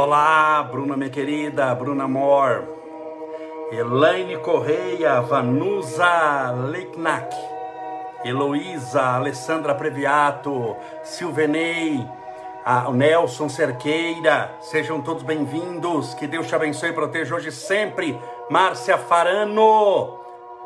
Olá, Bruna, minha querida, Bruna Amor, Elaine Correia, Vanusa Leiknack, Heloísa, Alessandra Previato, Silvenei, o Nelson Cerqueira, sejam todos bem-vindos, que Deus te abençoe e proteja hoje sempre, Márcia Farano,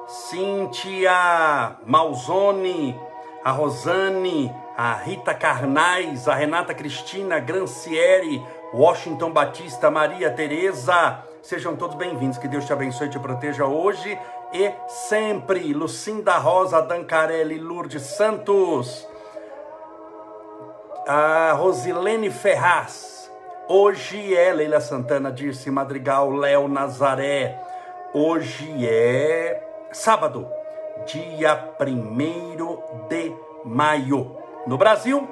Cíntia Malzone, a Rosane, a Rita Carnais, a Renata Cristina, Grancieri, Washington Batista, Maria Tereza, sejam todos bem-vindos. Que Deus te abençoe e te proteja hoje e sempre. Lucinda Rosa, Dancarelli, Lourdes Santos, a Rosilene Ferraz. Hoje é Leila Santana, Dirce Madrigal, Léo Nazaré. Hoje é sábado, dia 1 de maio. No Brasil,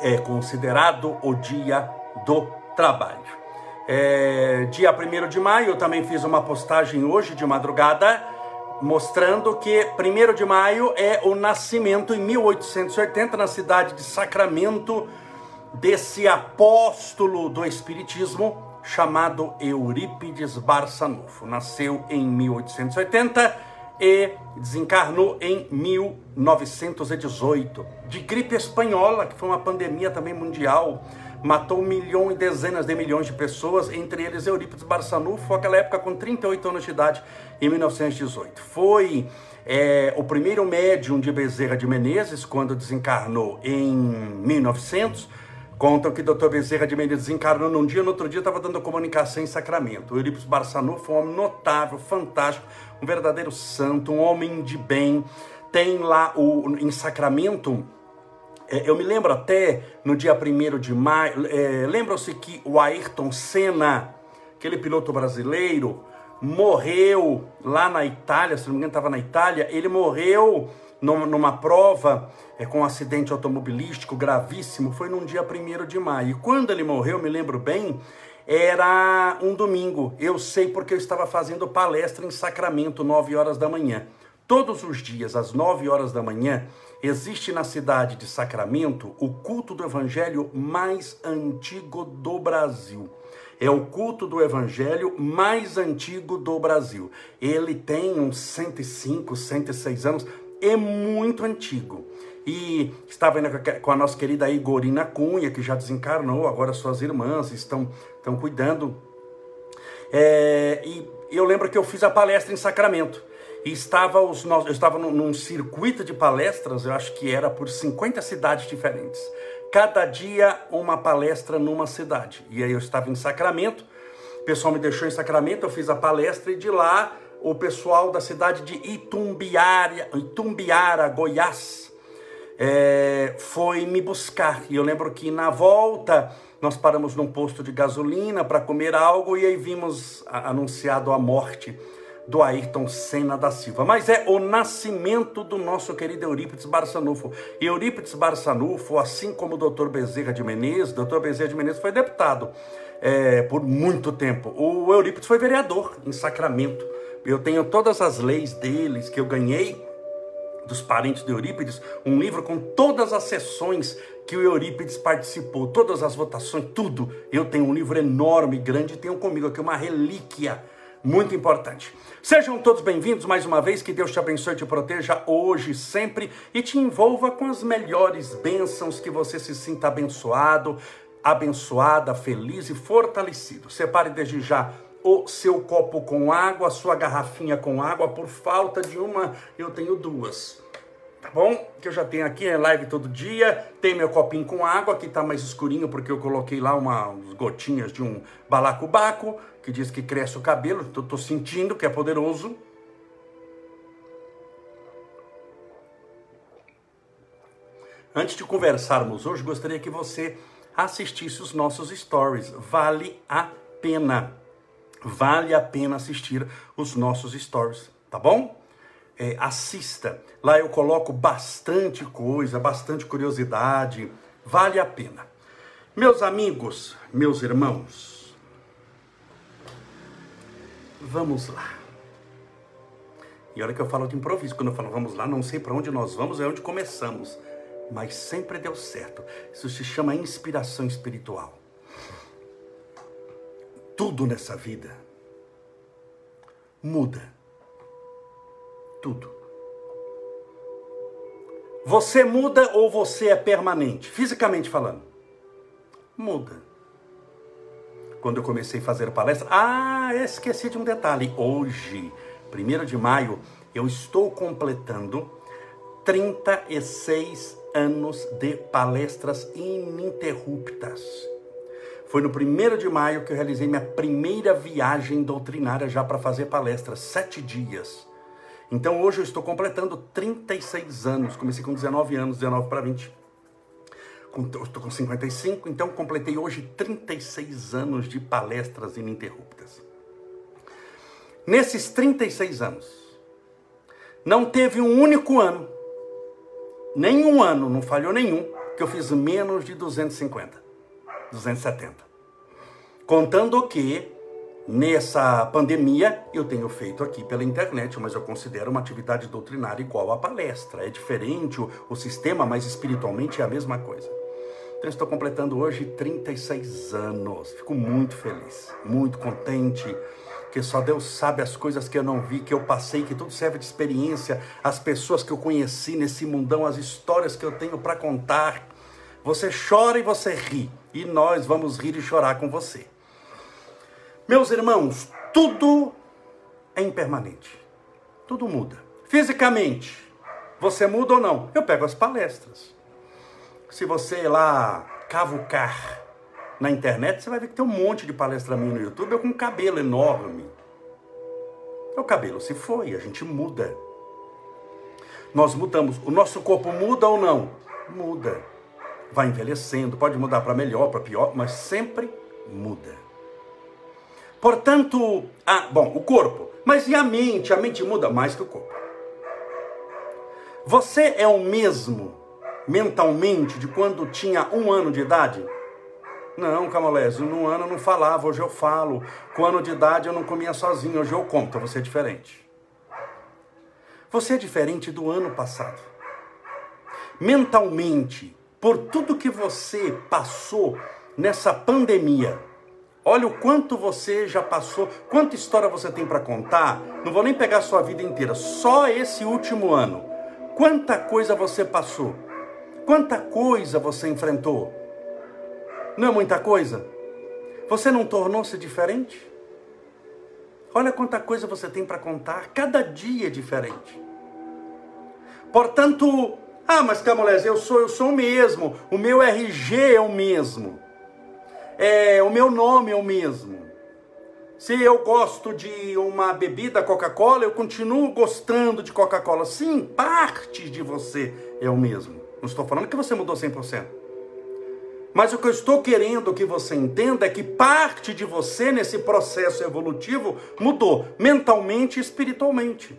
é considerado o dia do trabalho. É, dia 1 de maio, eu também fiz uma postagem hoje de madrugada, mostrando que 1 de maio é o nascimento, em 1880, na cidade de Sacramento, desse apóstolo do Espiritismo chamado Eurípides Barçanufo. Nasceu em 1880 e desencarnou em 1918. De gripe espanhola, que foi uma pandemia também mundial matou milhão e dezenas de milhões de pessoas, entre eles Eurípides Barçanufo, naquela época com 38 anos de idade, em 1918. Foi é, o primeiro médium de Bezerra de Menezes, quando desencarnou em 1900. Contam que o Dr. Bezerra de Menezes desencarnou num dia, no outro dia estava dando comunicação em Sacramento. O Eurípides Barçanufo foi um homem notável, fantástico, um verdadeiro santo, um homem de bem. Tem lá o, em Sacramento eu me lembro até no dia 1 de maio, é, lembram-se que o Ayrton Senna, aquele piloto brasileiro, morreu lá na Itália, se não me engano estava na Itália, ele morreu numa prova é, com um acidente automobilístico gravíssimo, foi num dia 1 de maio. E quando ele morreu, me lembro bem, era um domingo. Eu sei porque eu estava fazendo palestra em Sacramento, 9 horas da manhã. Todos os dias, às 9 horas da manhã, Existe na cidade de Sacramento o culto do evangelho mais antigo do Brasil. É o culto do evangelho mais antigo do Brasil. Ele tem uns 105, 106 anos, é muito antigo. E estava indo com a nossa querida Igorina Cunha, que já desencarnou, agora suas irmãs estão, estão cuidando. É, e eu lembro que eu fiz a palestra em Sacramento e estava os, eu estava num, num circuito de palestras, eu acho que era por 50 cidades diferentes. Cada dia uma palestra numa cidade. E aí eu estava em Sacramento, o pessoal me deixou em Sacramento, eu fiz a palestra e de lá o pessoal da cidade de Itumbiara, Itumbiara Goiás, é, foi me buscar. E eu lembro que na volta nós paramos num posto de gasolina para comer algo e aí vimos anunciado a morte do Ayrton Senna da Silva, mas é o nascimento do nosso querido Eurípides Barçanufo. E Eurípides Barçanufo, assim como o doutor Bezerra de Menezes, doutor Bezerra de Menezes foi deputado é, por muito tempo. O Eurípides foi vereador em Sacramento. Eu tenho todas as leis deles que eu ganhei dos parentes de Eurípides, um livro com todas as sessões que o Eurípides participou, todas as votações, tudo. Eu tenho um livro enorme, grande, e tenho comigo aqui uma relíquia muito importante. Sejam todos bem-vindos mais uma vez, que Deus te abençoe e te proteja hoje, sempre e te envolva com as melhores bênçãos, que você se sinta abençoado, abençoada, feliz e fortalecido. Separe desde já o seu copo com água, a sua garrafinha com água, por falta de uma, eu tenho duas. Tá bom? Que eu já tenho aqui, é live todo dia. Tem meu copinho com água, que tá mais escurinho porque eu coloquei lá uma, umas gotinhas de um balacobaco que diz que cresce o cabelo, estou sentindo que é poderoso. Antes de conversarmos hoje, gostaria que você assistisse os nossos stories. Vale a pena. Vale a pena assistir os nossos stories, tá bom? É, assista. Lá eu coloco bastante coisa, bastante curiosidade. Vale a pena. Meus amigos, meus irmãos, Vamos lá. E olha que eu falo de improviso, quando eu falo vamos lá, não sei para onde nós vamos, é onde começamos. Mas sempre deu certo. Isso se chama inspiração espiritual. tudo nessa vida muda. Tudo. Você muda ou você é permanente? Fisicamente falando. Muda. Quando eu comecei a fazer palestra, ah, esqueci de um detalhe. Hoje, 1 de maio, eu estou completando 36 anos de palestras ininterruptas. Foi no 1 de maio que eu realizei minha primeira viagem doutrinária já para fazer palestras, sete dias. Então hoje eu estou completando 36 anos. Comecei com 19 anos, 19 para 20. Estou com 55, então completei hoje 36 anos de palestras ininterruptas. Nesses 36 anos, não teve um único ano, nenhum ano, não falhou nenhum, que eu fiz menos de 250, 270. Contando que Nessa pandemia, eu tenho feito aqui pela internet, mas eu considero uma atividade doutrinária igual à palestra. É diferente o, o sistema, mas espiritualmente é a mesma coisa. Então, estou completando hoje 36 anos. Fico muito feliz, muito contente, que só Deus sabe as coisas que eu não vi, que eu passei, que tudo serve de experiência, as pessoas que eu conheci nesse mundão, as histórias que eu tenho para contar. Você chora e você ri, e nós vamos rir e chorar com você. Meus irmãos, tudo é impermanente. Tudo muda. Fisicamente, você muda ou não? Eu pego as palestras. Se você lá cavucar na internet, você vai ver que tem um monte de palestra minha no YouTube, eu com um cabelo enorme. O cabelo se foi, a gente muda. Nós mudamos. O nosso corpo muda ou não? Muda. Vai envelhecendo, pode mudar para melhor, para pior, mas sempre muda. Portanto, ah, bom, o corpo. Mas e a mente? A mente muda mais que o corpo. Você é o mesmo mentalmente de quando tinha um ano de idade? Não, Camolésio, no ano eu não falava, hoje eu falo. Com ano de idade eu não comia sozinho, hoje eu como, então você é diferente. Você é diferente do ano passado. Mentalmente, por tudo que você passou nessa pandemia, Olha o quanto você já passou, quanta história você tem para contar. Não vou nem pegar a sua vida inteira, só esse último ano. Quanta coisa você passou? Quanta coisa você enfrentou? Não é muita coisa? Você não tornou-se diferente? Olha quanta coisa você tem para contar, cada dia é diferente. Portanto, ah, mas Camolés, eu sou, eu sou o mesmo, o meu RG é o mesmo é, o meu nome é o mesmo. Se eu gosto de uma bebida Coca-Cola, eu continuo gostando de Coca-Cola. Sim, parte de você é o mesmo. Não estou falando que você mudou 100%. Mas o que eu estou querendo que você entenda é que parte de você nesse processo evolutivo mudou mentalmente e espiritualmente.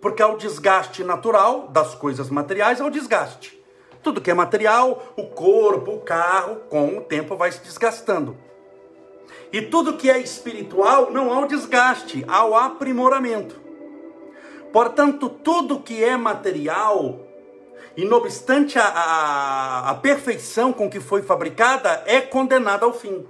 Porque há o desgaste natural das coisas materiais, há o desgaste. Tudo que é material, o corpo, o carro, com o tempo vai se desgastando. E tudo que é espiritual, não há o desgaste, há o aprimoramento. Portanto, tudo que é material, e não obstante a, a, a perfeição com que foi fabricada, é condenada ao fim.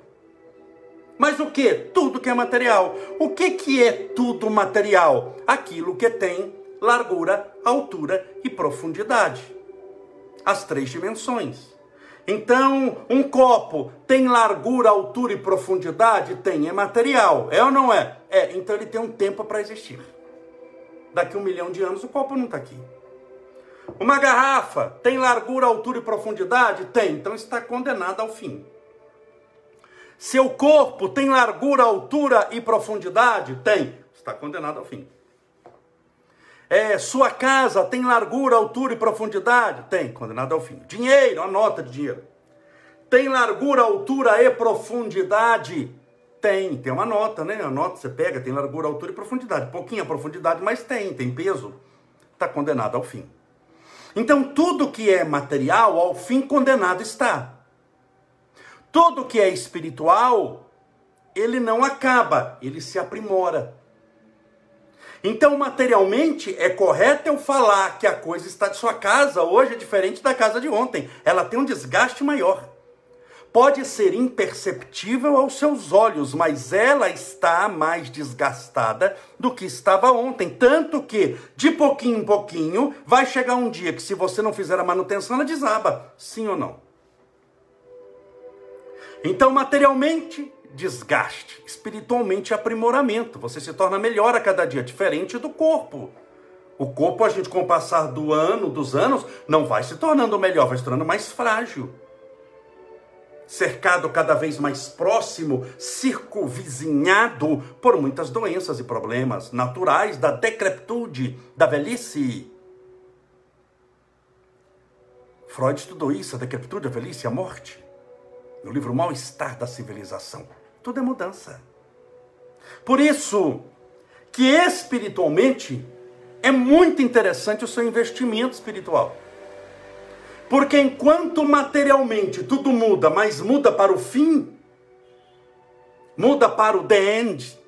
Mas o que? Tudo que é material. O que, que é tudo material? Aquilo que tem largura, altura e profundidade as três dimensões. Então, um copo tem largura, altura e profundidade? Tem, é material. É ou não é? É, então ele tem um tempo para existir. Daqui um milhão de anos o copo não está aqui. Uma garrafa tem largura, altura e profundidade? Tem, então está condenada ao fim. Seu corpo tem largura, altura e profundidade? Tem, está condenado ao fim. É, sua casa tem largura, altura e profundidade? Tem, condenado ao fim. Dinheiro, a nota de dinheiro. Tem largura, altura e profundidade? Tem, tem uma nota, né? A nota você pega, tem largura, altura e profundidade. Pouquinha profundidade, mas tem, tem peso. Está condenado ao fim. Então, tudo que é material, ao fim condenado está. Tudo que é espiritual, ele não acaba, ele se aprimora. Então, materialmente, é correto eu falar que a coisa está de sua casa hoje é diferente da casa de ontem. Ela tem um desgaste maior. Pode ser imperceptível aos seus olhos, mas ela está mais desgastada do que estava ontem. Tanto que, de pouquinho em pouquinho, vai chegar um dia que, se você não fizer a manutenção, ela desaba. Sim ou não? Então, materialmente, desgaste, espiritualmente, aprimoramento. Você se torna melhor a cada dia, diferente do corpo. O corpo, a gente, com o passar do ano, dos anos, não vai se tornando melhor, vai se tornando mais frágil. Cercado cada vez mais próximo, circunvizinhado por muitas doenças e problemas naturais da decrepitude, da velhice. Freud estudou isso, a decrepitude, a velhice, a morte. No livro Mal-Estar da Civilização. Tudo é mudança. Por isso que espiritualmente é muito interessante o seu investimento espiritual. Porque enquanto materialmente tudo muda, mas muda para o fim, muda para o the end,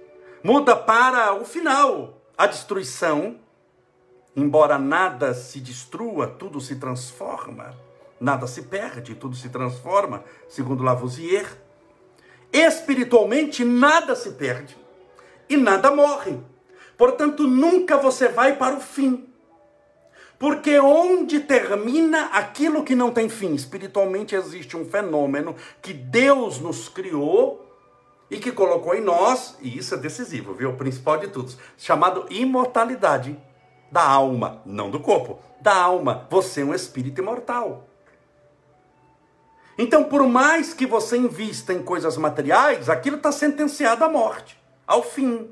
muda para o final, a destruição, embora nada se destrua, tudo se transforma, nada se perde, tudo se transforma, segundo Lavoisier. Espiritualmente nada se perde e nada morre. Portanto, nunca você vai para o fim. Porque onde termina aquilo que não tem fim? Espiritualmente existe um fenômeno que Deus nos criou e que colocou em nós, e isso é decisivo, viu? O principal de tudo, chamado imortalidade da alma, não do corpo, da alma. Você é um espírito imortal. Então, por mais que você invista em coisas materiais, aquilo está sentenciado à morte, ao fim.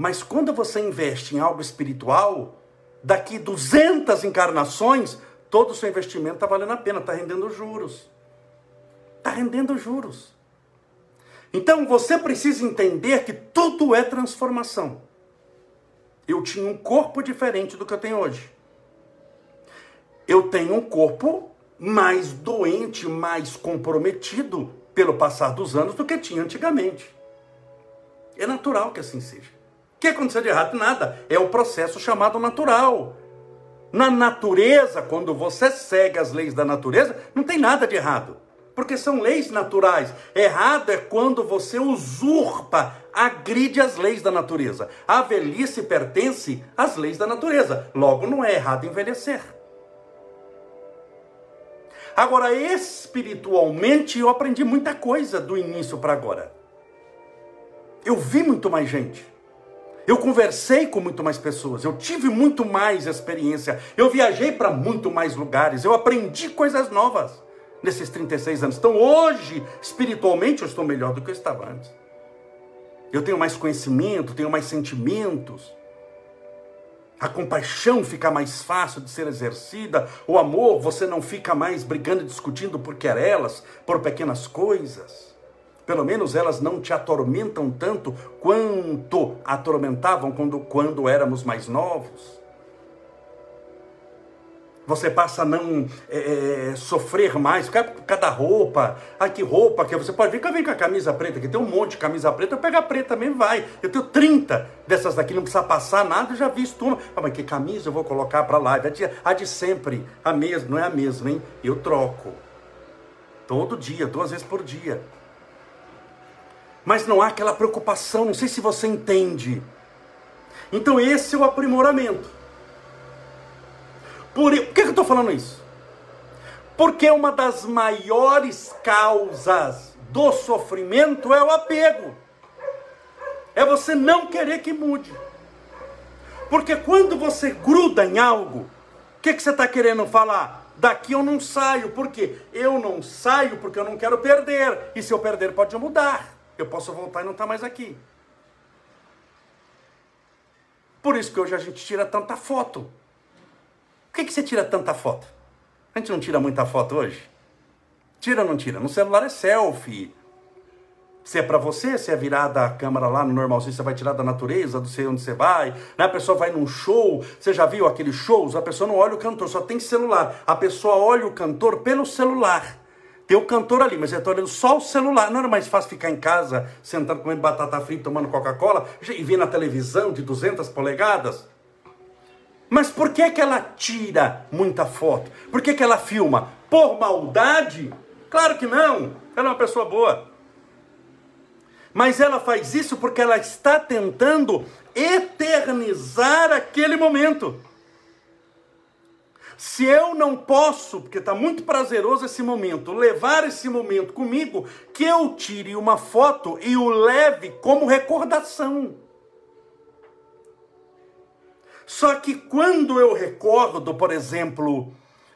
Mas quando você investe em algo espiritual, daqui 200 encarnações, todo o seu investimento está valendo a pena, está rendendo juros. Está rendendo juros. Então você precisa entender que tudo é transformação. Eu tinha um corpo diferente do que eu tenho hoje. Eu tenho um corpo mais doente, mais comprometido pelo passar dos anos do que tinha antigamente. É natural que assim seja que aconteceu de errado? Nada. É o processo chamado natural. Na natureza, quando você segue as leis da natureza, não tem nada de errado. Porque são leis naturais. Errado é quando você usurpa, agride as leis da natureza. A velhice pertence às leis da natureza. Logo, não é errado envelhecer. Agora, espiritualmente, eu aprendi muita coisa do início para agora. Eu vi muito mais gente. Eu conversei com muito mais pessoas, eu tive muito mais experiência, eu viajei para muito mais lugares, eu aprendi coisas novas nesses 36 anos. Então hoje, espiritualmente, eu estou melhor do que eu estava antes. Eu tenho mais conhecimento, tenho mais sentimentos. A compaixão fica mais fácil de ser exercida. O amor, você não fica mais brigando e discutindo por querelas, por pequenas coisas. Pelo menos elas não te atormentam tanto quanto atormentavam quando, quando éramos mais novos. Você passa a não é, é sofrer mais, cada roupa, ai que roupa que você pode eu venho com a camisa preta, que tem um monte de camisa preta, eu pego a preta também vai. Eu tenho 30 dessas daqui, não precisa passar nada, eu já visto uma. Ah, mas que camisa eu vou colocar para lá? A de, a de sempre, a mesma, não é a mesma, hein? Eu troco. Todo dia, duas vezes por dia mas não há aquela preocupação, não sei se você entende. Então esse é o aprimoramento. Por, por que, eu estou falando isso? Porque uma das maiores causas do sofrimento é o apego. É você não querer que mude. Porque quando você gruda em algo, o que, que você está querendo falar? Daqui eu não saio. Por quê? Eu não saio porque eu não quero perder. E se eu perder, pode mudar eu posso voltar e não estar tá mais aqui. Por isso que hoje a gente tira tanta foto. Por que, que você tira tanta foto? A gente não tira muita foto hoje? Tira ou não tira? No celular é selfie. Se é para você, se é virada a câmera lá no normalzinho, você vai tirar da natureza, do sei onde você vai. Né? A pessoa vai num show, você já viu aqueles shows? A pessoa não olha o cantor, só tem celular. A pessoa olha o cantor pelo celular. Tem o cantor ali, mas eu estou olhando só o celular. Não era mais fácil ficar em casa, sentado comendo batata frita, tomando Coca-Cola, e ver na televisão de 200 polegadas? Mas por que, que ela tira muita foto? Por que, que ela filma? Por maldade? Claro que não. Ela é uma pessoa boa. Mas ela faz isso porque ela está tentando eternizar aquele momento. Se eu não posso, porque está muito prazeroso esse momento, levar esse momento comigo, que eu tire uma foto e o leve como recordação. Só que quando eu recordo, por exemplo,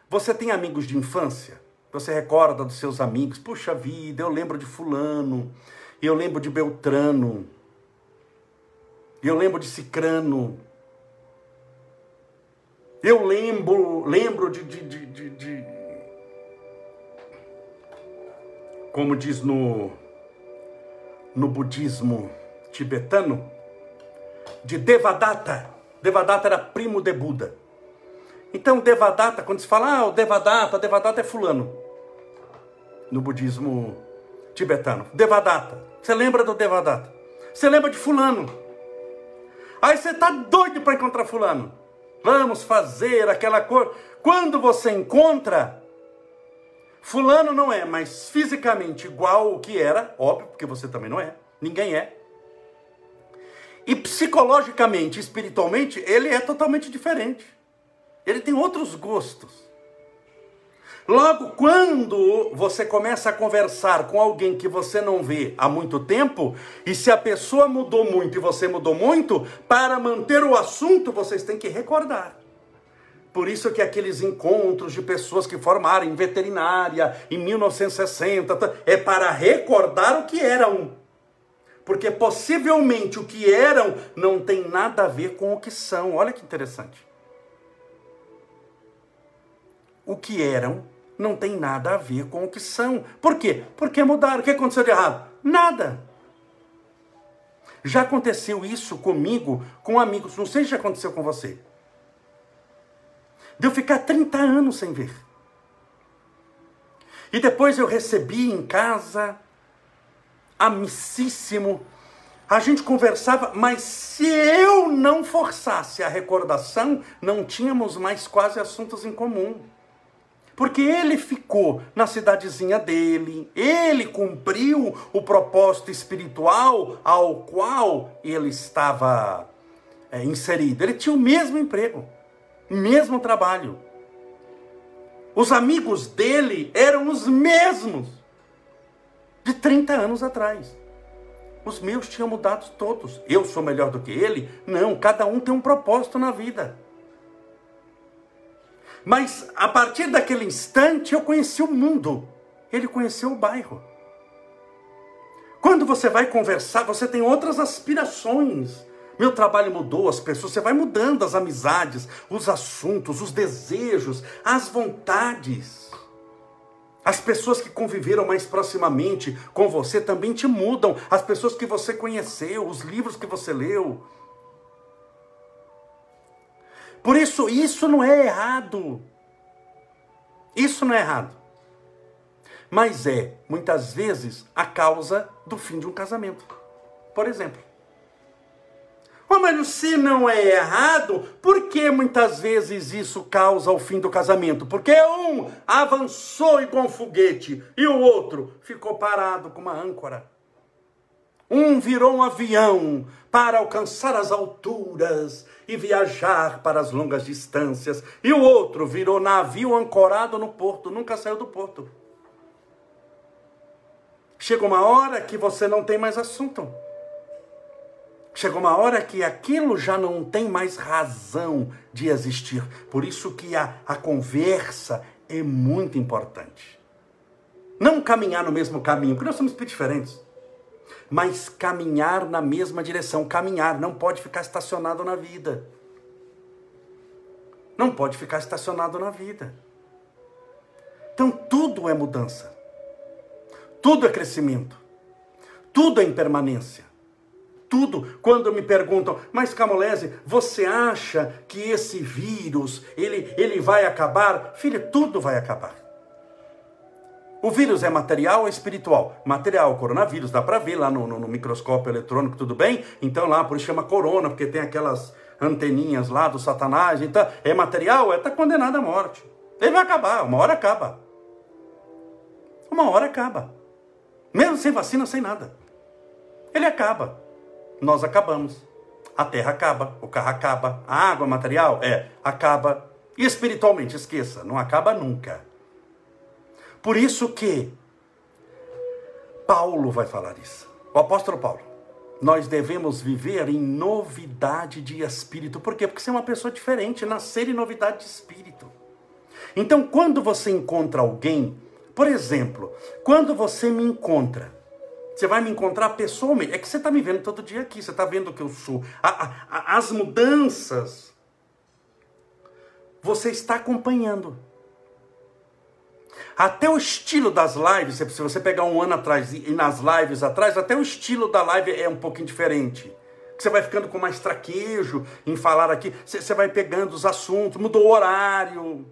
você tem amigos de infância? Você recorda dos seus amigos? Puxa vida, eu lembro de Fulano, eu lembro de Beltrano, eu lembro de Cicrano. Eu lembro, lembro de, de, de, de, como diz no, no budismo tibetano, de Devadatta. Devadatta era primo de Buda. Então, Devadatta, quando se fala, ah, o Devadatta, Devadatta é fulano. No budismo tibetano. Devadatta. Você lembra do Devadatta? Você lembra de fulano. Aí você tá doido para encontrar fulano. Vamos fazer aquela cor. Quando você encontra, Fulano não é, mas fisicamente igual o que era, óbvio, porque você também não é, ninguém é. E psicologicamente, espiritualmente, ele é totalmente diferente. Ele tem outros gostos. Logo, quando você começa a conversar com alguém que você não vê há muito tempo, e se a pessoa mudou muito e você mudou muito, para manter o assunto, vocês têm que recordar. Por isso que aqueles encontros de pessoas que formaram em veterinária em 1960 é para recordar o que eram. Porque possivelmente o que eram não tem nada a ver com o que são. Olha que interessante. O que eram não tem nada a ver com o que são. Por quê? Porque mudaram. O que aconteceu de errado? Nada. Já aconteceu isso comigo, com amigos. Não sei se já aconteceu com você. De eu ficar 30 anos sem ver. E depois eu recebi em casa, amicíssimo, a gente conversava, mas se eu não forçasse a recordação, não tínhamos mais quase assuntos em comum. Porque ele ficou na cidadezinha dele, ele cumpriu o propósito espiritual ao qual ele estava é, inserido. Ele tinha o mesmo emprego, o mesmo trabalho. Os amigos dele eram os mesmos de 30 anos atrás. Os meus tinham mudado todos. Eu sou melhor do que ele? Não, cada um tem um propósito na vida. Mas a partir daquele instante eu conheci o mundo. Ele conheceu o bairro. Quando você vai conversar, você tem outras aspirações. Meu trabalho mudou, as pessoas, você vai mudando as amizades, os assuntos, os desejos, as vontades. As pessoas que conviveram mais proximamente com você também te mudam. As pessoas que você conheceu, os livros que você leu, por isso, isso não é errado. Isso não é errado. Mas é, muitas vezes, a causa do fim de um casamento. Por exemplo. Oh, mas se não é errado, por que muitas vezes isso causa o fim do casamento? Porque um avançou igual um foguete e o outro ficou parado com uma âncora. Um virou um avião para alcançar as alturas e viajar para as longas distâncias, e o outro virou navio ancorado no porto, nunca saiu do porto. Chega uma hora que você não tem mais assunto. Chega uma hora que aquilo já não tem mais razão de existir. Por isso que a, a conversa é muito importante. Não caminhar no mesmo caminho, porque nós somos diferentes mas caminhar na mesma direção. Caminhar, não pode ficar estacionado na vida. Não pode ficar estacionado na vida. Então tudo é mudança. Tudo é crescimento. Tudo é impermanência. Tudo, quando me perguntam, mas Camolese, você acha que esse vírus, ele, ele vai acabar? Filha, tudo vai acabar. O vírus é material ou espiritual? Material, coronavírus, dá para ver lá no, no, no, microscópio eletrônico, tudo bem? Então lá, por isso chama corona, porque tem aquelas, anteninhas lá do Satanás, então é material, é está condenado à morte. Ele vai acabar, uma hora acaba. Uma hora acaba. Mesmo sem vacina, sem nada. Ele acaba. Nós acabamos. A terra acaba, o carro acaba, a água material é, acaba. E espiritualmente, esqueça, não acaba nunca. Por isso que Paulo vai falar isso. O apóstolo Paulo. Nós devemos viver em novidade de espírito. Por quê? Porque você é uma pessoa diferente, nascer em novidade de espírito. Então, quando você encontra alguém, por exemplo, quando você me encontra, você vai me encontrar pessoalmente. É que você está me vendo todo dia aqui, você está vendo que eu sou. A, a, as mudanças, você está acompanhando. Até o estilo das lives, se você pegar um ano atrás e nas lives atrás, até o estilo da live é um pouquinho diferente. Você vai ficando com mais traquejo em falar aqui, você vai pegando os assuntos, mudou o horário.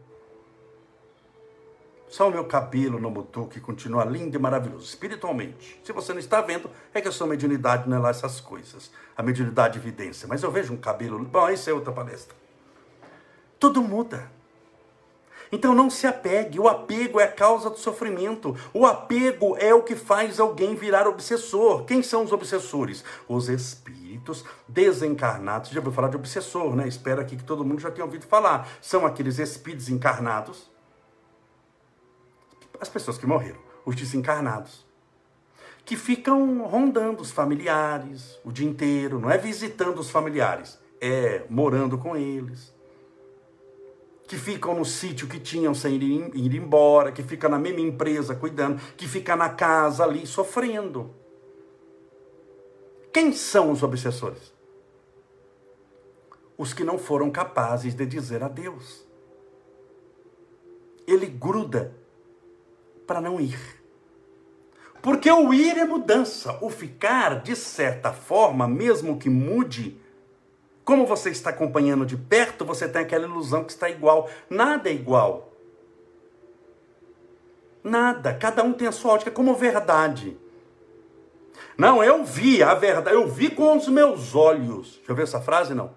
Só o meu cabelo não mudou, que continua lindo e maravilhoso, espiritualmente. Se você não está vendo, é que a sua mediunidade não é lá essas coisas. A mediunidade evidência. Mas eu vejo um cabelo. Bom, isso é outra palestra. Tudo muda. Então não se apegue. O apego é a causa do sofrimento. O apego é o que faz alguém virar obsessor. Quem são os obsessores? Os espíritos desencarnados. Já ouviu falar de obsessor, né? Espero aqui que todo mundo já tenha ouvido falar. São aqueles espíritos encarnados. As pessoas que morreram. Os desencarnados. Que ficam rondando os familiares o dia inteiro. Não é visitando os familiares. É morando com eles que ficam no sítio que tinham sem ir, ir embora, que fica na mesma empresa cuidando, que fica na casa ali sofrendo. Quem são os obsessores? Os que não foram capazes de dizer adeus. Ele gruda para não ir. Porque o ir é mudança, o ficar, de certa forma, mesmo que mude, como você está acompanhando de perto, você tem aquela ilusão que está igual. Nada é igual. Nada. Cada um tem a sua ótica como verdade. Não, eu vi a verdade, eu vi com os meus olhos. Já ouviu essa frase? Não.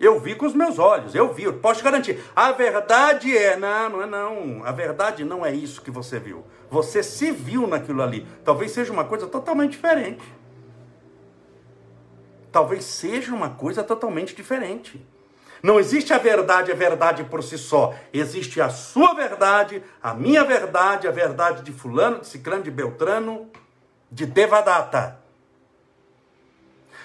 Eu vi com os meus olhos, eu vi, eu posso garantir. A verdade é, não, não é não. A verdade não é isso que você viu. Você se viu naquilo ali. Talvez seja uma coisa totalmente diferente talvez seja uma coisa totalmente diferente. Não existe a verdade, a verdade por si só. Existe a sua verdade, a minha verdade, a verdade de fulano, de ciclano, de beltrano, de devadata.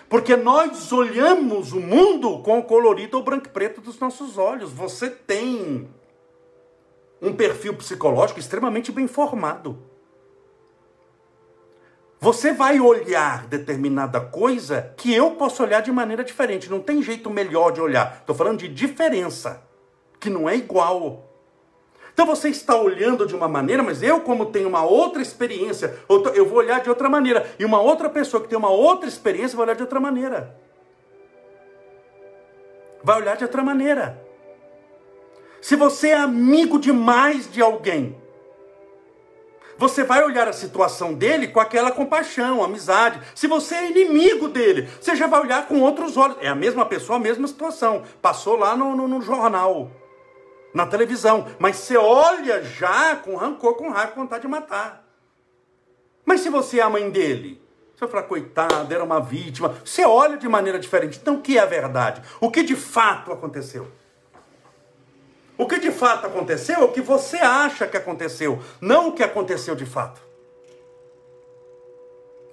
Porque nós olhamos o mundo com o colorido ou branco e preto dos nossos olhos. Você tem um perfil psicológico extremamente bem formado. Você vai olhar determinada coisa que eu posso olhar de maneira diferente. Não tem jeito melhor de olhar. Estou falando de diferença, que não é igual. Então você está olhando de uma maneira, mas eu, como tenho uma outra experiência, eu vou olhar de outra maneira. E uma outra pessoa que tem uma outra experiência vai olhar de outra maneira. Vai olhar de outra maneira. Se você é amigo demais de alguém, você vai olhar a situação dele com aquela compaixão, amizade. Se você é inimigo dele, você já vai olhar com outros olhos. É a mesma pessoa, a mesma situação. Passou lá no, no, no jornal, na televisão. Mas você olha já com rancor, com raiva, com vontade de matar. Mas se você é a mãe dele, você vai falar, coitado, era uma vítima. Você olha de maneira diferente. Então, o que é a verdade? O que de fato aconteceu? O que de fato aconteceu é o que você acha que aconteceu, não o que aconteceu de fato.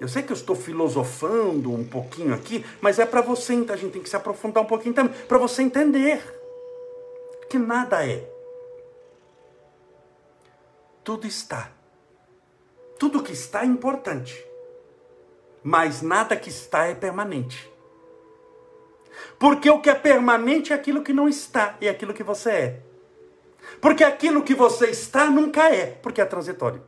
Eu sei que eu estou filosofando um pouquinho aqui, mas é para você, então a gente tem que se aprofundar um pouquinho também, para você entender que nada é. Tudo está. Tudo que está é importante, mas nada que está é permanente. Porque o que é permanente é aquilo que não está e é aquilo que você é. Porque aquilo que você está nunca é, porque é transitório.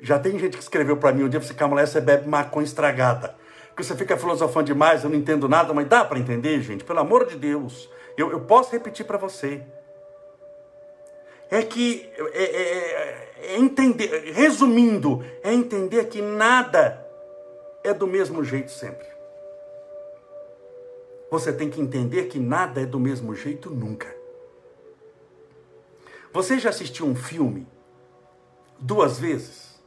Já tem gente que escreveu para mim um dia, você calma lá, você bebe maconha estragada. Porque você fica filosofando demais, eu não entendo nada, mas dá para entender, gente, pelo amor de Deus. Eu, eu posso repetir para você. É que, é, é, é, é entender, resumindo, é entender que nada é do mesmo jeito sempre. Você tem que entender que nada é do mesmo jeito nunca. Você já assistiu um filme duas vezes?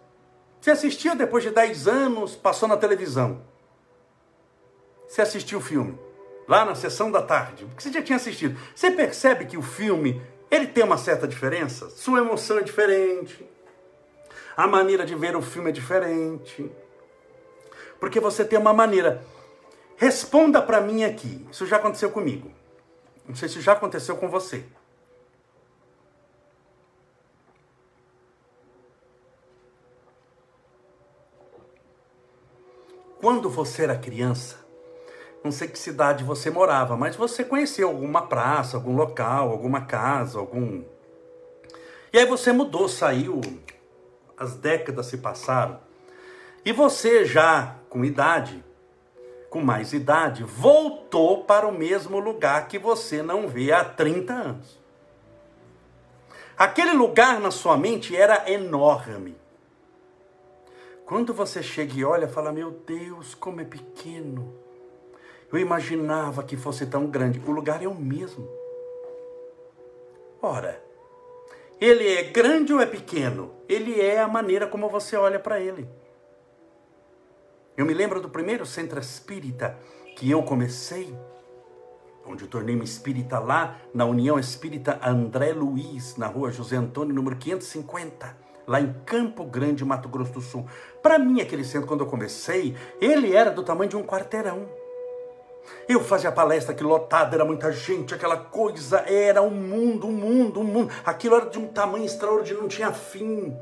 Você assistiu depois de 10 anos, passou na televisão. Você assistiu o filme lá na sessão da tarde, porque você já tinha assistido. Você percebe que o filme, ele tem uma certa diferença? Sua emoção é diferente. A maneira de ver o filme é diferente. Porque você tem uma maneira. Responda para mim aqui. Isso já aconteceu comigo. Não sei se já aconteceu com você. Quando você era criança, não sei que cidade você morava, mas você conheceu alguma praça, algum local, alguma casa, algum. E aí você mudou, saiu, as décadas se passaram, e você já com idade, com mais idade, voltou para o mesmo lugar que você não vê há 30 anos. Aquele lugar na sua mente era enorme. Quando você chega e olha, fala: Meu Deus, como é pequeno. Eu imaginava que fosse tão grande. O lugar é o mesmo. Ora, ele é grande ou é pequeno? Ele é a maneira como você olha para ele. Eu me lembro do primeiro centro espírita que eu comecei, onde eu tornei-me espírita lá na União Espírita André Luiz, na rua José Antônio, número 550 lá em Campo Grande, Mato Grosso do Sul. Para mim, aquele centro, quando eu comecei, ele era do tamanho de um quarteirão. Eu fazia palestra que lotada, era muita gente, aquela coisa, era um mundo, um mundo, um mundo. Aquilo era de um tamanho extraordinário, não tinha fim.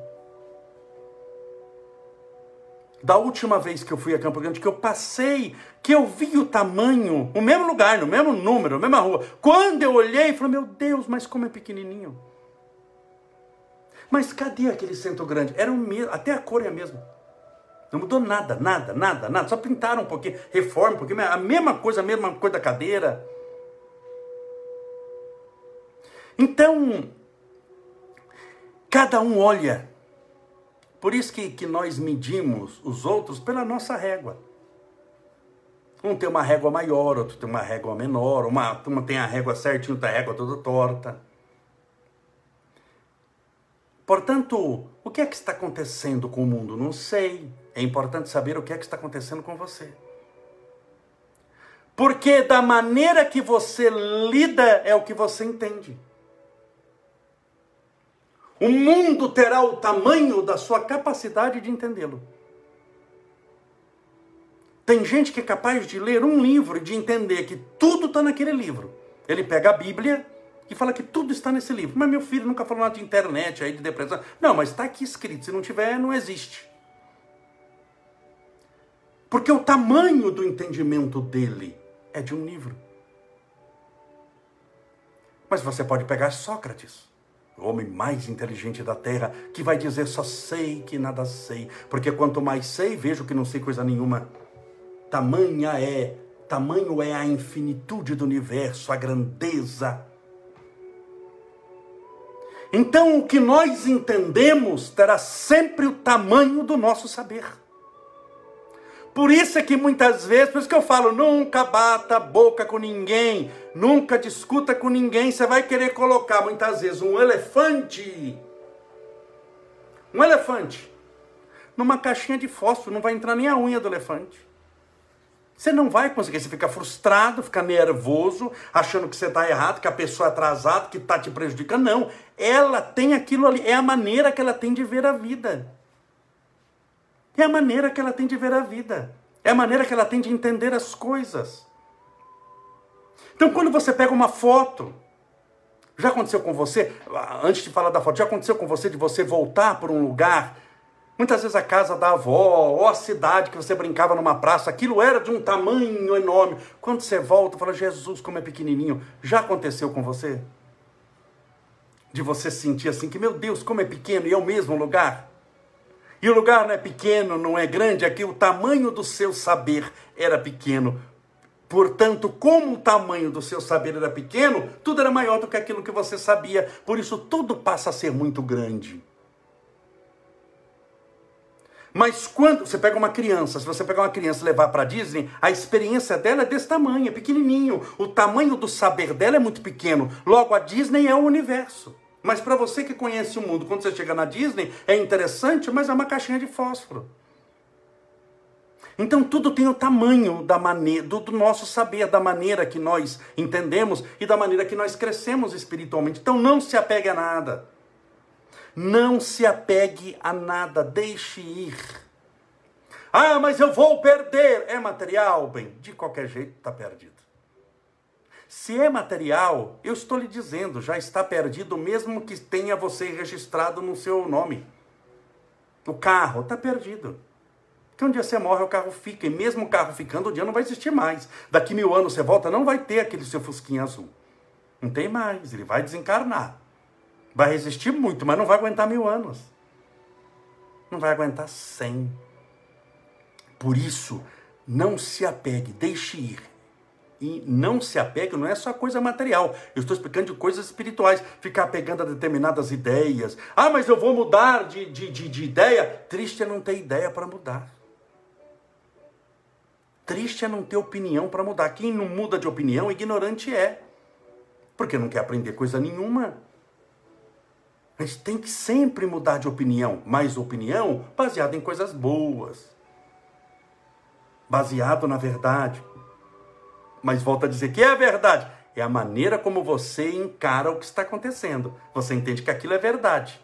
Da última vez que eu fui a Campo Grande, que eu passei, que eu vi o tamanho, o mesmo lugar, no mesmo número, na mesma rua. Quando eu olhei, falei, meu Deus, mas como é pequenininho. Mas cadê aquele centro grande? Era o mesmo, até a cor é a mesma. Não mudou nada, nada, nada, nada. Só pintaram um pouquinho, reforma um pouquinho, a mesma coisa, a mesma coisa da cadeira. Então, cada um olha. Por isso que, que nós medimos os outros pela nossa régua. Um tem uma régua maior, outro tem uma régua menor, uma, uma tem a régua certinha, outra régua toda torta. Portanto, o que é que está acontecendo com o mundo? Não sei. É importante saber o que é que está acontecendo com você. Porque da maneira que você lida é o que você entende. O mundo terá o tamanho da sua capacidade de entendê-lo. Tem gente que é capaz de ler um livro e de entender que tudo está naquele livro. Ele pega a Bíblia que fala que tudo está nesse livro. Mas meu filho nunca falou nada de internet, aí de depressão. Não, mas está aqui escrito. Se não tiver, não existe. Porque o tamanho do entendimento dele é de um livro. Mas você pode pegar Sócrates, o homem mais inteligente da terra, que vai dizer só sei que nada sei, porque quanto mais sei, vejo que não sei coisa nenhuma. Tamanha é, tamanho é a infinitude do universo, a grandeza então, o que nós entendemos terá sempre o tamanho do nosso saber. Por isso é que muitas vezes, por isso que eu falo, nunca bata a boca com ninguém, nunca discuta com ninguém. Você vai querer colocar muitas vezes um elefante, um elefante, numa caixinha de fósforo, não vai entrar nem a unha do elefante. Você não vai conseguir, você fica frustrado, fica nervoso, achando que você está errado, que a pessoa é atrasada, que está te prejudicando. Não, ela tem aquilo ali, é a maneira que ela tem de ver a vida. É a maneira que ela tem de ver a vida. É a maneira que ela tem de entender as coisas. Então, quando você pega uma foto, já aconteceu com você, antes de falar da foto, já aconteceu com você de você voltar para um lugar Muitas vezes a casa da avó, ou a cidade que você brincava numa praça, aquilo era de um tamanho enorme. Quando você volta, fala, Jesus, como é pequenininho. Já aconteceu com você? De você sentir assim, que meu Deus, como é pequeno, e é o mesmo lugar? E o lugar não é pequeno, não é grande, aqui o tamanho do seu saber era pequeno. Portanto, como o tamanho do seu saber era pequeno, tudo era maior do que aquilo que você sabia. Por isso, tudo passa a ser muito grande. Mas quando você pega uma criança, se você pegar uma criança e levar para Disney, a experiência dela é desse tamanho, é pequenininho. O tamanho do saber dela é muito pequeno. Logo, a Disney é o universo. Mas para você que conhece o mundo, quando você chega na Disney, é interessante, mas é uma caixinha de fósforo. Então tudo tem o tamanho da maneira do, do, nosso saber, da maneira que nós entendemos e da maneira que nós crescemos espiritualmente. Então não se apegue a nada. Não se apegue a nada, deixe ir. Ah, mas eu vou perder. É material? Bem, de qualquer jeito está perdido. Se é material, eu estou lhe dizendo, já está perdido, mesmo que tenha você registrado no seu nome. O carro está perdido. Porque um dia você morre, o carro fica. E mesmo o carro ficando, o dia não vai existir mais. Daqui mil anos você volta, não vai ter aquele seu fusquinha azul. Não tem mais. Ele vai desencarnar. Vai resistir muito, mas não vai aguentar mil anos. Não vai aguentar cem. Por isso, não se apegue, deixe ir. E não se apegue não é só coisa material. Eu estou explicando de coisas espirituais. Ficar pegando a determinadas ideias. Ah, mas eu vou mudar de, de, de, de ideia. Triste é não ter ideia para mudar. Triste é não ter opinião para mudar. Quem não muda de opinião, ignorante é. Porque não quer aprender coisa nenhuma. A gente tem que sempre mudar de opinião, mas opinião baseada em coisas boas. Baseado na verdade. Mas volta a dizer que é verdade. É a maneira como você encara o que está acontecendo. Você entende que aquilo é verdade.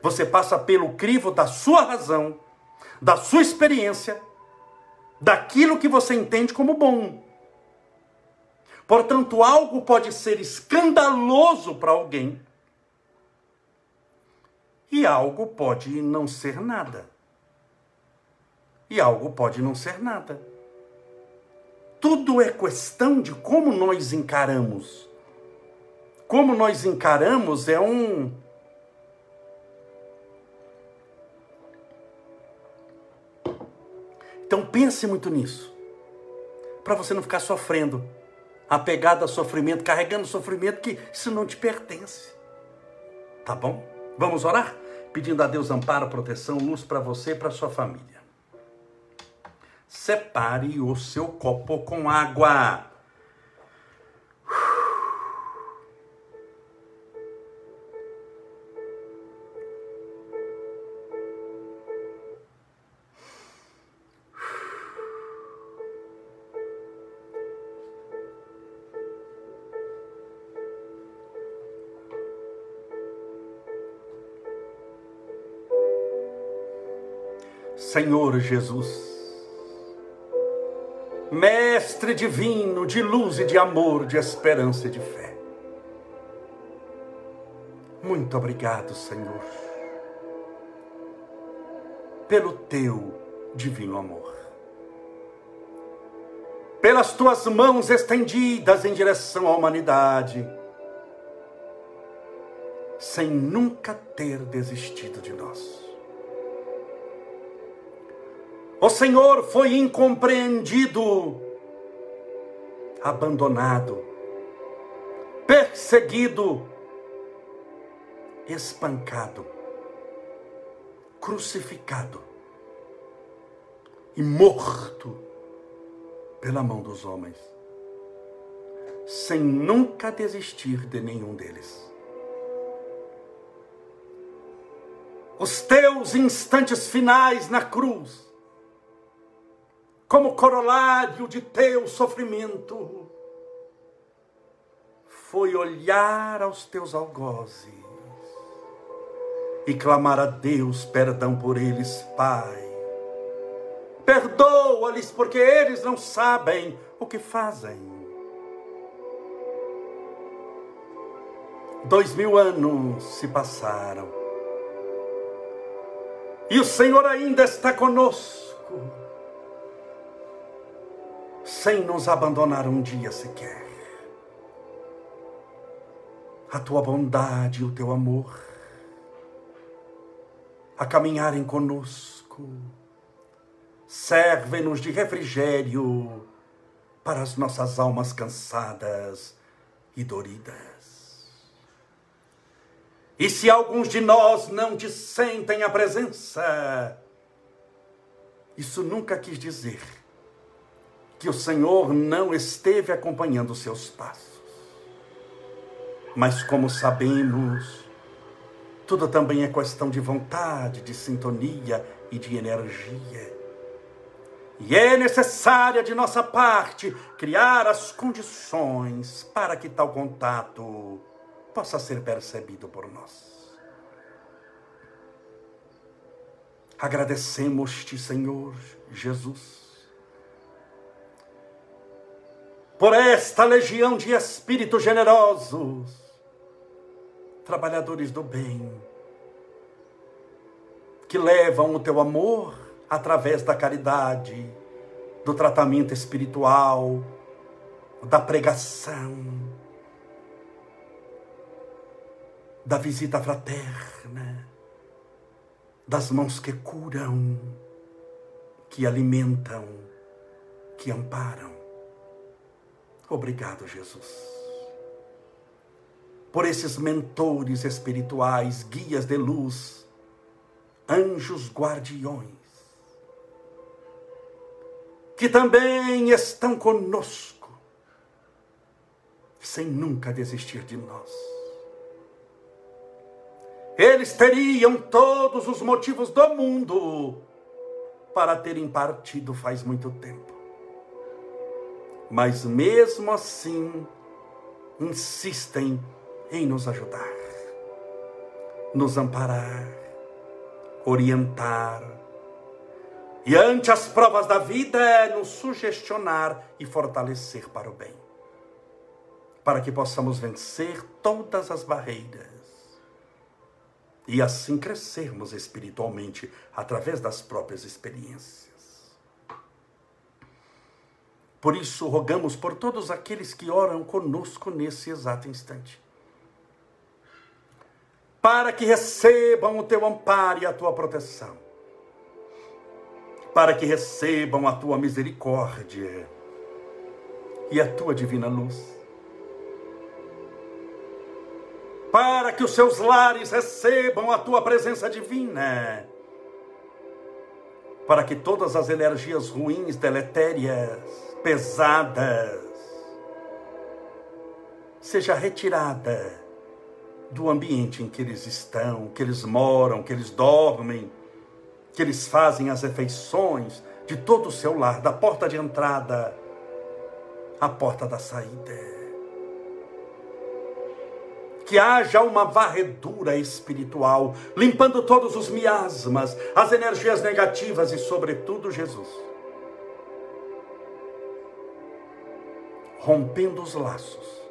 Você passa pelo crivo da sua razão, da sua experiência daquilo que você entende como bom. Portanto, algo pode ser escandaloso para alguém e algo pode não ser nada. E algo pode não ser nada. Tudo é questão de como nós encaramos. Como nós encaramos é um Então pense muito nisso. Para você não ficar sofrendo, apegado a sofrimento, carregando sofrimento que isso não te pertence. Tá bom? Vamos orar? Pedindo a Deus amparo, proteção, luz para você e para sua família. Separe o seu copo com água. Senhor Jesus. Mestre divino de luz e de amor, de esperança e de fé. Muito obrigado, Senhor, pelo teu divino amor. Pelas tuas mãos estendidas em direção à humanidade, sem nunca ter desistido de nós. O Senhor foi incompreendido, abandonado, perseguido, espancado, crucificado e morto pela mão dos homens, sem nunca desistir de nenhum deles. Os teus instantes finais na cruz como corolário de teu sofrimento, foi olhar aos teus algozes e clamar a Deus perdão por eles, Pai. Perdoa-lhes, porque eles não sabem o que fazem. Dois mil anos se passaram e o Senhor ainda está conosco sem nos abandonar um dia sequer. A tua bondade e o teu amor a caminharem conosco, servem-nos de refrigério para as nossas almas cansadas e doridas. E se alguns de nós não te sentem a presença, Isso nunca quis dizer que o Senhor não esteve acompanhando os seus passos. Mas como sabemos, tudo também é questão de vontade, de sintonia e de energia. E é necessária de nossa parte criar as condições para que tal contato possa ser percebido por nós. Agradecemos-te, Senhor Jesus, por esta legião de espíritos generosos, trabalhadores do bem, que levam o teu amor através da caridade, do tratamento espiritual, da pregação, da visita fraterna, das mãos que curam, que alimentam, que amparam. Obrigado, Jesus. Por esses mentores espirituais, guias de luz, anjos guardiões, que também estão conosco, sem nunca desistir de nós. Eles teriam todos os motivos do mundo para terem partido faz muito tempo mas mesmo assim insistem em nos ajudar, nos amparar, orientar, e ante as provas da vida, nos sugestionar e fortalecer para o bem, para que possamos vencer todas as barreiras e assim crescermos espiritualmente através das próprias experiências. Por isso, rogamos por todos aqueles que oram conosco nesse exato instante. Para que recebam o teu amparo e a tua proteção. Para que recebam a tua misericórdia e a tua divina luz. Para que os seus lares recebam a tua presença divina para que todas as energias ruins, deletérias, pesadas, seja retirada do ambiente em que eles estão, que eles moram, que eles dormem, que eles fazem as refeições, de todo o seu lar, da porta de entrada à porta da saída que haja uma varredura espiritual, limpando todos os miasmas, as energias negativas e, sobretudo, Jesus. Rompendo os laços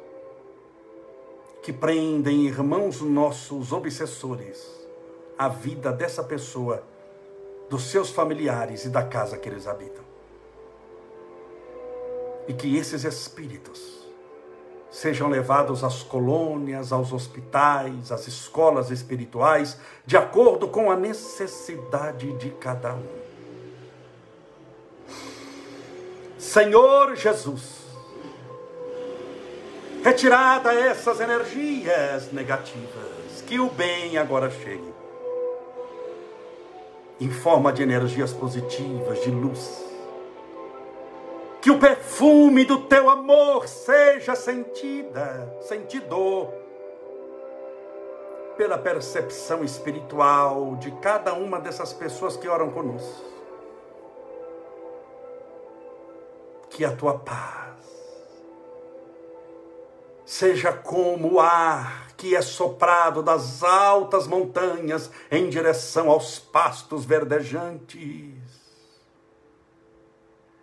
que prendem irmãos nossos obsessores a vida dessa pessoa, dos seus familiares e da casa que eles habitam. E que esses espíritos sejam levados às colônias, aos hospitais, às escolas espirituais, de acordo com a necessidade de cada um. Senhor Jesus, retirada essas energias negativas, que o bem agora chegue. Em forma de energias positivas, de luz. Que o perfume do teu amor seja sentida, sentido pela percepção espiritual de cada uma dessas pessoas que oram conosco. Que a tua paz seja como o ar que é soprado das altas montanhas em direção aos pastos verdejantes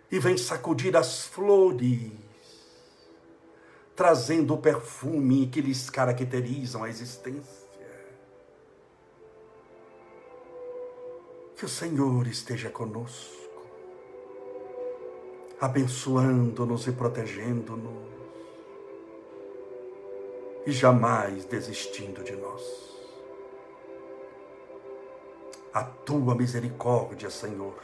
e vem sacudir as flores, trazendo o perfume que lhes caracterizam a existência. Que o Senhor esteja conosco, abençoando-nos e protegendo-nos, e jamais desistindo de nós. A tua misericórdia, Senhor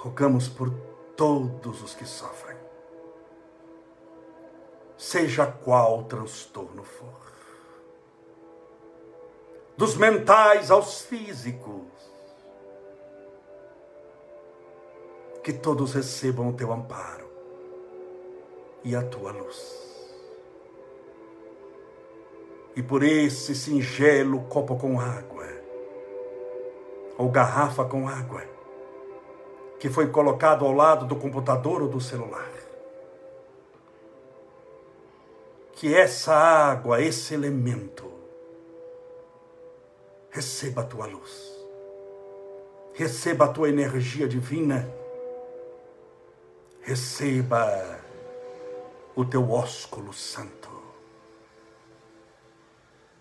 rogamos por todos os que sofrem, seja qual transtorno for, dos mentais aos físicos, que todos recebam o teu amparo e a tua luz. E por esse singelo copo com água, ou garrafa com água, que foi colocado ao lado do computador ou do celular, que essa água, esse elemento, receba a tua luz, receba a tua energia divina, receba o teu ósculo santo.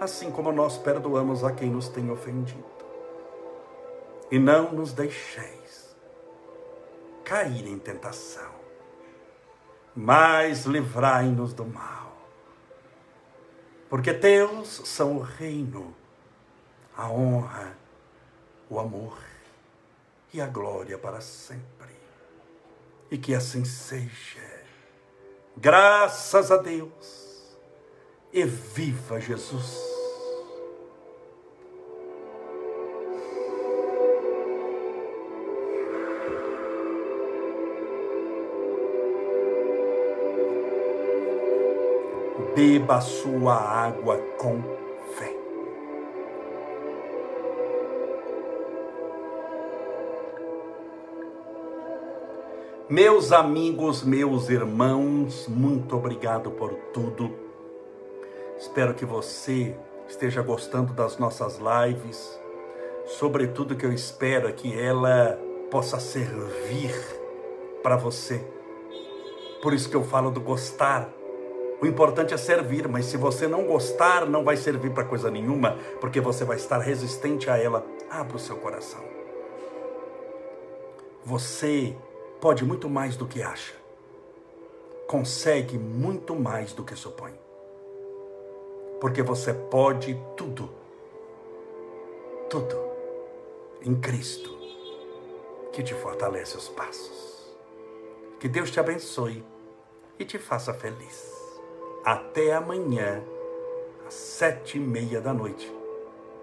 assim como nós perdoamos a quem nos tem ofendido. E não nos deixeis cair em tentação, mas livrai-nos do mal porque teus são o reino, a honra, o amor e a glória para sempre. E que assim seja. Graças a Deus. E viva Jesus. beba sua água com fé. Meus amigos, meus irmãos, muito obrigado por tudo. Espero que você esteja gostando das nossas lives. Sobretudo que eu espero é que ela possa servir para você. Por isso que eu falo do gostar o importante é servir, mas se você não gostar, não vai servir para coisa nenhuma, porque você vai estar resistente a ela. Abra o seu coração. Você pode muito mais do que acha. Consegue muito mais do que supõe. Porque você pode tudo. Tudo. Em Cristo, que te fortalece os passos. Que Deus te abençoe e te faça feliz até amanhã, às sete e meia da noite,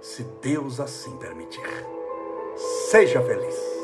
se Deus assim permitir. Seja feliz.